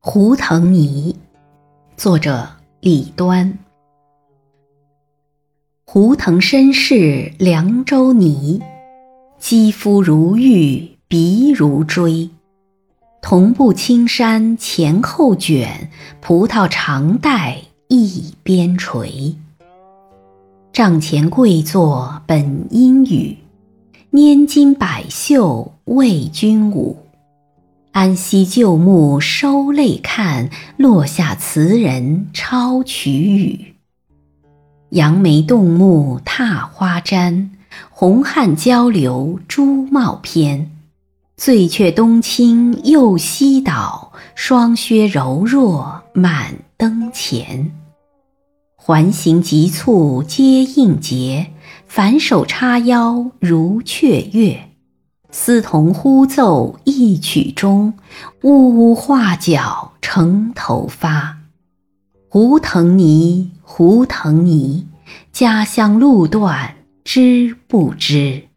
胡腾尼，作者李端。胡腾身世凉州泥，肌肤如玉，鼻如锥。同步青山前后卷，葡萄长带一边垂。帐前跪坐本应语，拈金百袖为君舞。安西旧木收泪看，落下词人抄曲语。杨梅动目踏花毡，红汉交流朱帽偏。醉却东倾又西倒，霜靴柔弱满灯前。环形急促皆应节，反手叉腰如雀跃。丝桐忽奏一曲中，呜呜画角成头发。胡腾泥，胡腾泥，家乡路段知不知？